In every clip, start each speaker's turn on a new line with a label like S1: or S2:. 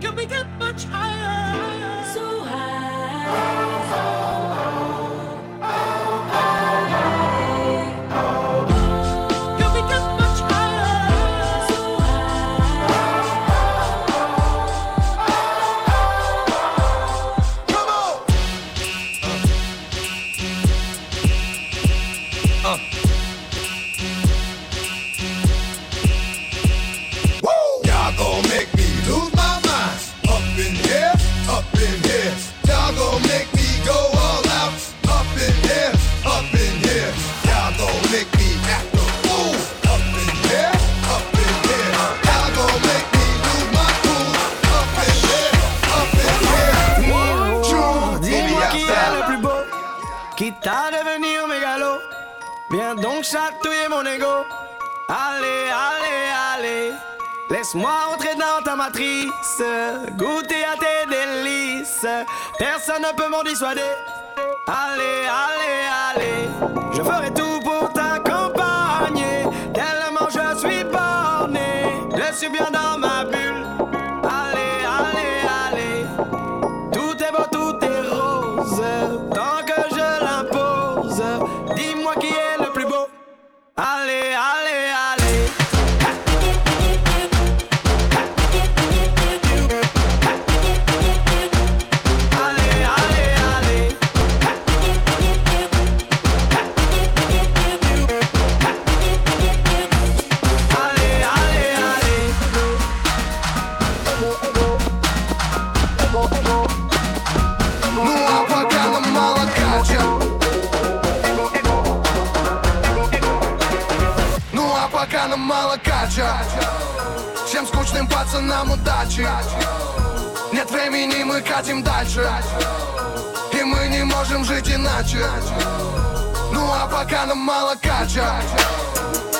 S1: Can we get much higher? Laisse-moi entrer dans ta matrice, goûter à tes délices. Personne ne peut m'en dissuader. Allez, allez, allez, je ferai tout pour
S2: поганым молокача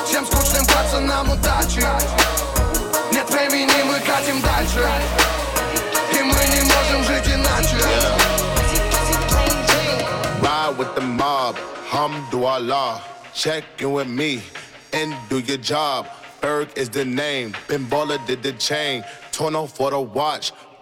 S2: Чем скучным пацанам удачи? Нет времени, мы катим дальше. И мы не можем жить иначе.
S3: Ride with the mob, hamdulillah Check in with me and do your job. Ferg is the name, Ben Baller did the chain. Tourneau for the watch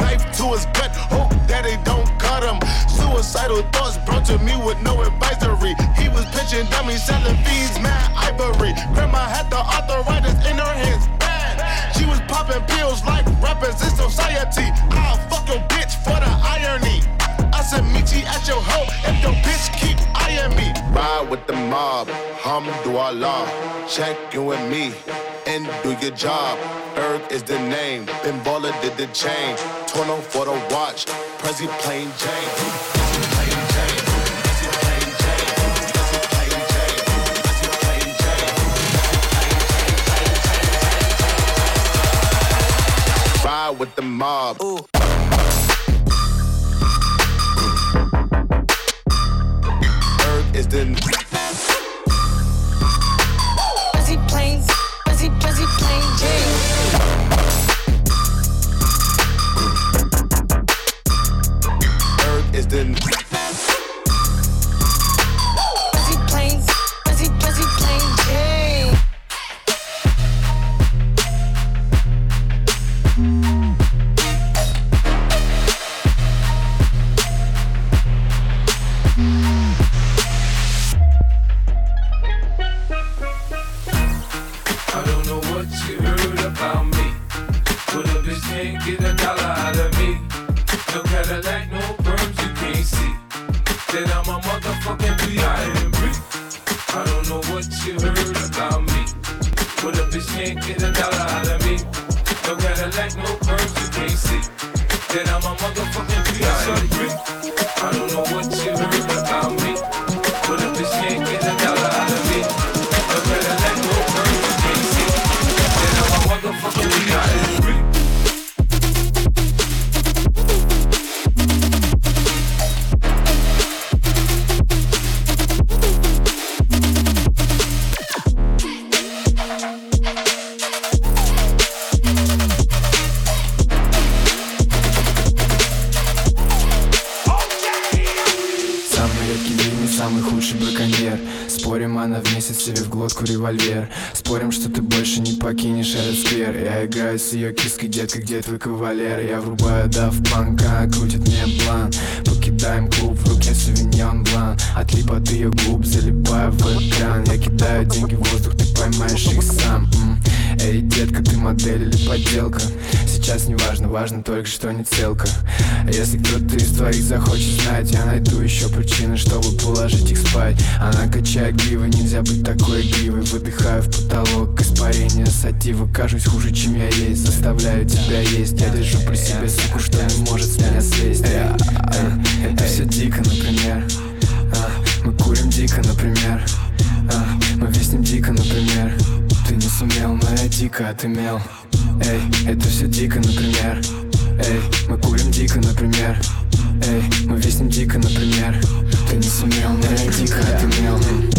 S3: Knife to his gut. Hope that they don't cut him. Suicidal thoughts brought to me with no advisory. He was pitching dummies, selling fees, mad ivory. Grandma had the arthritis in her hands, bad. She was popping pills like rappers in society. I'll fuck your I said, meet you at your hoe if your bitch keep eyeing me. Ride with the mob, hum do Allah. Check in with me and do your job. Ferg is the name. Ben Baller did the chain. Tourneau for the watch. Prezi plain Jane. Ride with the mob. Ooh. Is
S4: с ее киской, детка, где твой кавалер? Я врубаю дав панка, крутит мне план Покидаем клуб, в руке сувеньон блан. Отлип от ее губ, залипаю в экран. Я кидаю деньги в воздух, ты поймаешь их сам. Эй, детка, ты модель или подделка? Сейчас не важно, важно только, что не целка. Если кто-то из твоих захочет знать Я найду еще причины, чтобы положить их спать. Она качает гривы, нельзя быть такой гривой. Выдыхаю в потолок, испарение сатива. Кажусь хуже, чем я есть, заставляю тебя есть. Я держу при себе суку, что не может с меня слезть. Эй, эй, Это все дико, например. А, Мы курим дико, например. Мы виснем дико, например ты не сумел, но я дико отымел. Эй, это все дико, например. Эй, мы курим дико, например. Эй, мы виснем дико, например. Ты не сумел, но я дико отымел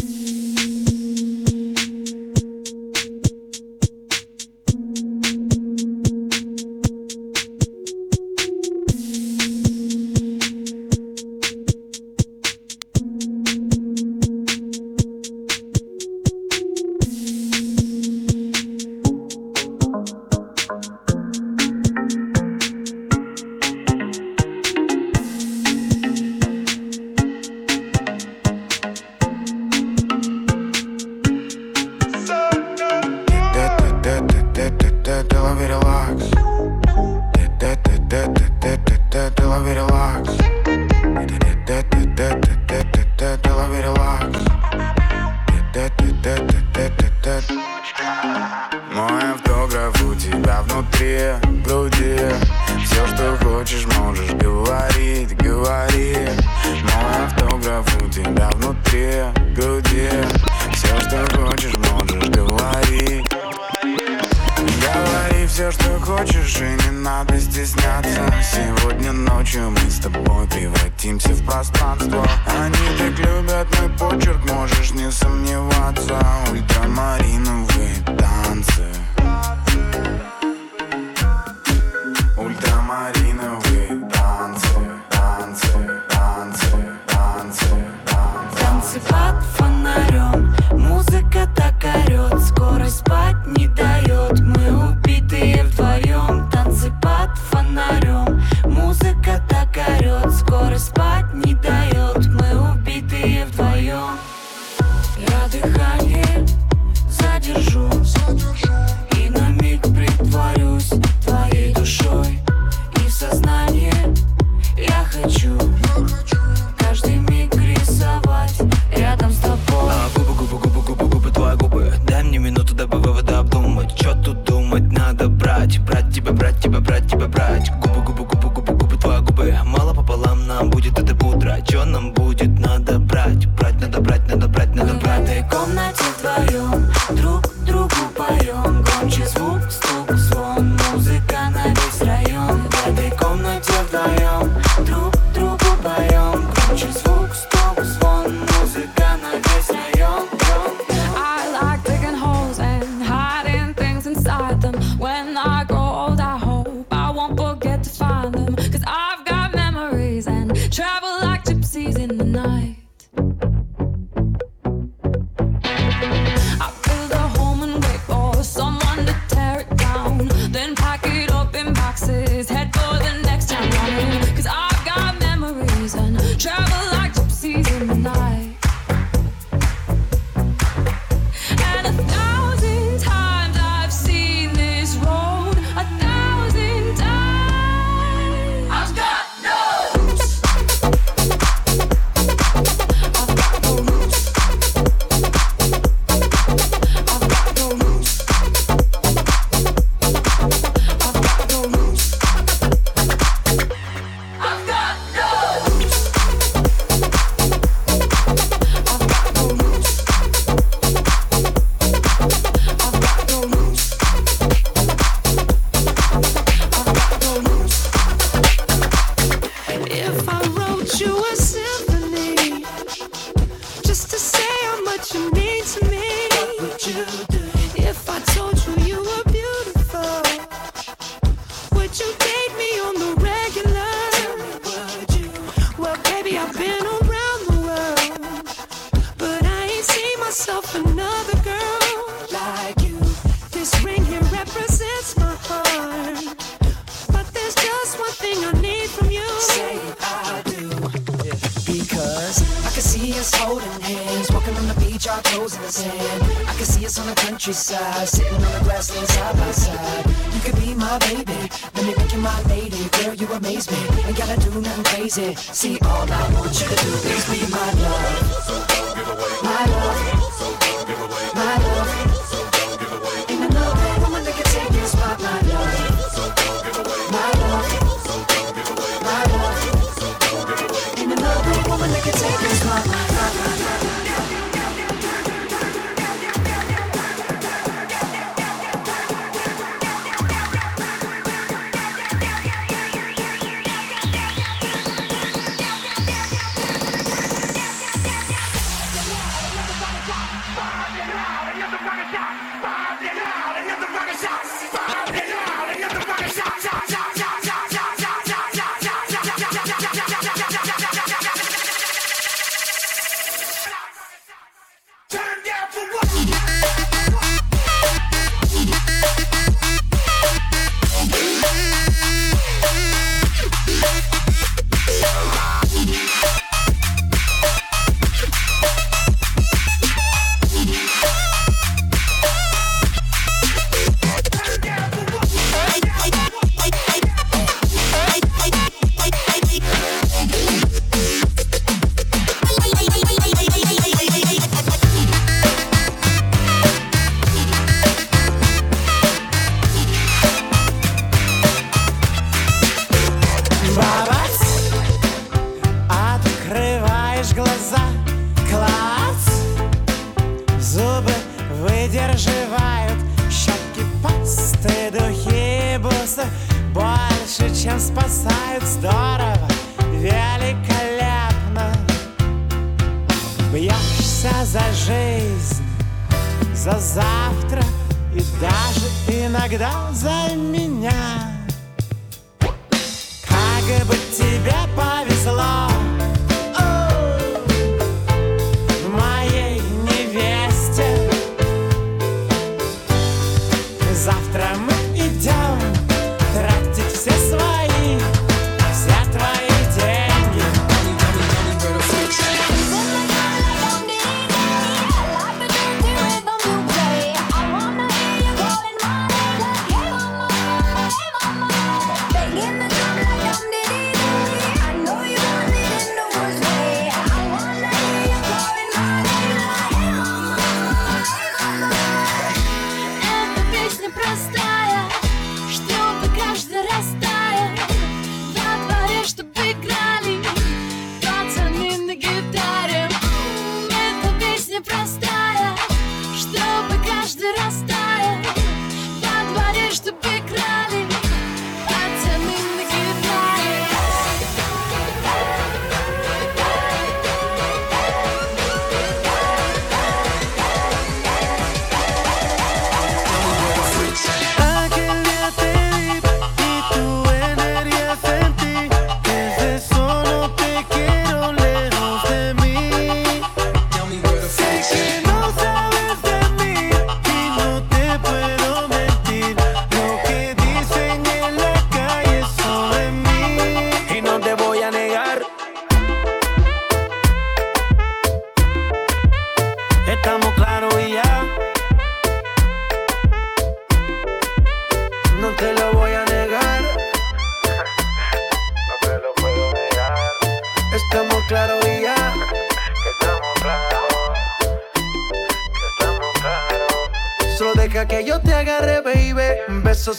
S5: I
S6: can see us on the countryside, sitting on the grassland side by side. You could be my baby, let me make you my lady. Girl, you amaze me, ain't gotta do nothing crazy. See, all I want you to do is be my love. My love.
S7: бы тебя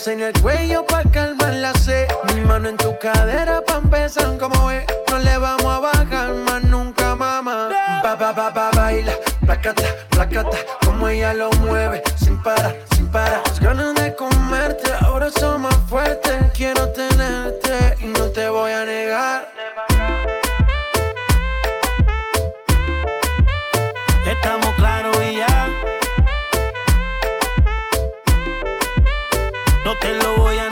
S7: En el cuello pa' calmar la sed. Mi mano en tu cadera pa' empezar como es. No le vamos a bajar más nunca, mamá. Pa, pa, pa, pa, baila. Placata, placata. Como ella lo mueve. Sin parar, sin parar. Las ganas de comerte. Ahora son más fuertes. Quiero tenerte y no te voy a negar. Lo voy a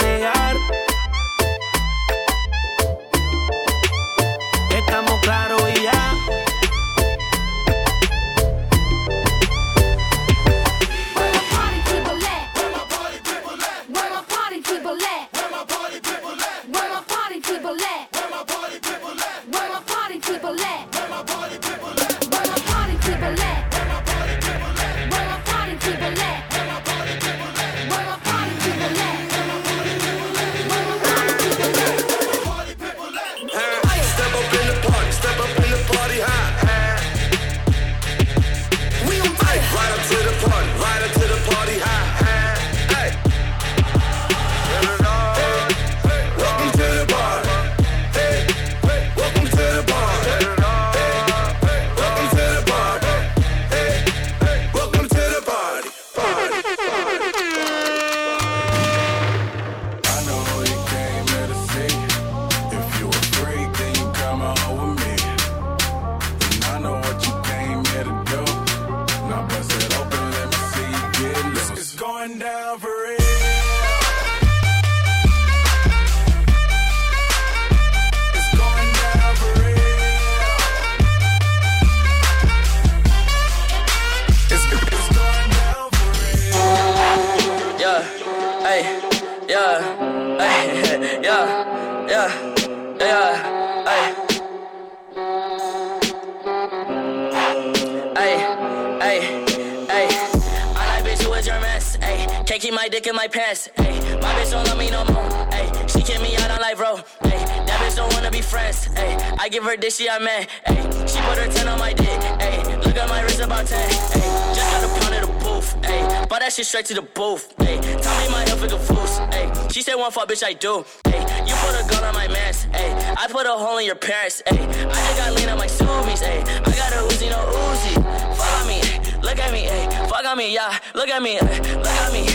S8: dick in my pants. Hey, my bitch don't love me no more. Hey, she kick me out on life, bro. Hey, that bitch don't wanna be friends. Hey, I give her dick, she I man. Hey, she put her 10 on my dick. Hey, look at my wrist about 10. Hey, just got a pound of the booth. Bought that shit straight to the booth. Hey, tell me my health is a fool. Hey, she said one fuck, bitch, I do. Hey, you put a gun on my mask. Hey, I put a hole in your parents. Hey, I just got lean on my zoomies. Hey, I got a Uzi, no Uzi. Fuck on me, look at me, fuck on me, yeah. Look at me, look at me,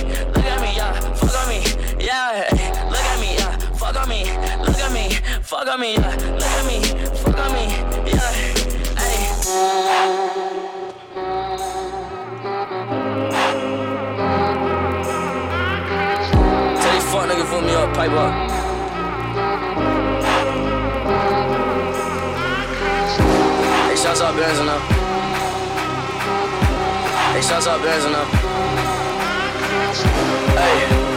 S8: Fuck on me, yeah. Look at me, yeah. Fuck on me, look at me, fuck on me, yeah. Look at me, fuck on me, yeah. Hey. Tell these fuck niggas put me up, pipe up. Hey, shouts out Benz. Hey, shouts out Benz. Hey.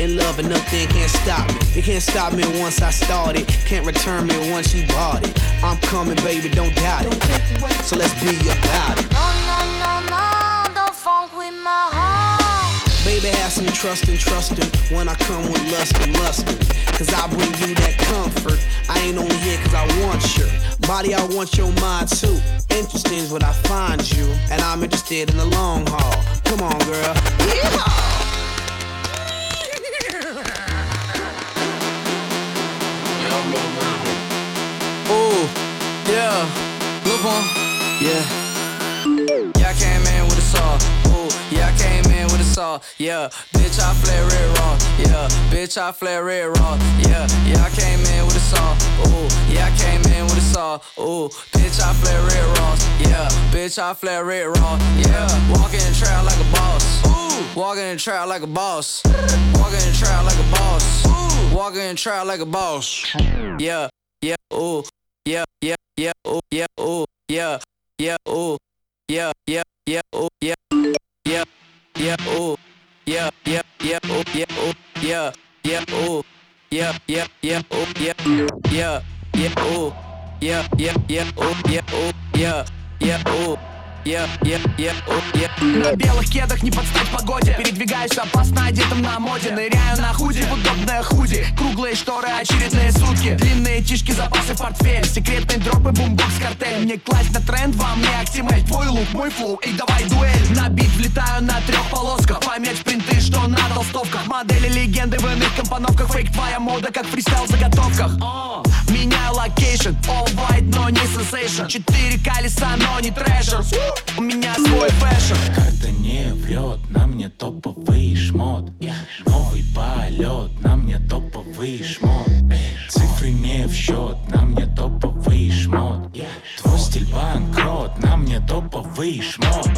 S9: In love and nothing can't stop me. It can't stop me once I started, can't return me once you bought it. I'm coming, baby, don't doubt it. So let's be about it.
S5: No, no, no, no, don't funk with my heart.
S9: Baby, have some trust and trusting when I come with lust and lusting. Cause I bring you that comfort. I ain't only here cause I want your body, I want your mind too. Interesting is what I find you, and I'm interested in the long haul. Come on, girl. Yeehaw!
S10: Look on, yeah. Yeah, I came in with a saw. Ooh, yeah, I came in with a saw. Yeah, bitch, I flare red raw. Yeah, bitch, I flare red raw. Yeah, yeah, I came in with a saw. Ooh, yeah, I came in with a saw. Ooh, bitch, I flare red raw. Yeah, bitch, I flare red raw. Yeah, walking in the trap like a boss. Ooh, walking in the trap like a boss. Walking in the trap like a boss. Ooh, walking in the trap like a boss. Yeah, yeah, ooh, yeah, yeah, yeah, ooh, yeah, ooh, yeah, yeah, ooh, yeah, yeah, yeah, ooh, yeah, yeah, oh, yeah, ooh, yeah, yeah, yeah, ooh, yeah, ooh, yeah, yeah, ooh, yeah, yeah, yeah, ooh, yeah, yeah, yeah, ooh, yeah, yeah, yeah, ooh, yeah, ooh, yeah, yeah, ooh. Yeah, yeah, oh, yeah.
S11: На белых кедах не подстать погоде. Передвигаюсь опасно одетым на моде. Ныряю на худи в удобное худи. Круглые шторы, очередные сутки. Длинные тишки, запасы портфель. Секретные дропы, бумбокс, картель. Мне класть на тренд, вам не актимель Твой лук, мой флоу, и давай дуэль. На бит влетаю на трех полосках. Пометь принты, что на толстовках. Модели легенды в иных компоновках. Фейк твоя мода, как фристайл в заготовках. Меняю локейшн, all white, но не сенсейшн Четыре колеса, но не трэшер У меня свой фэшн.
S12: Карта не врет, на мне топовый шмот. Новый полет, на мне топовый шмот. Цифры не в счет, на мне топовый шмот. Твой стиль банкрот, на мне топовый шмот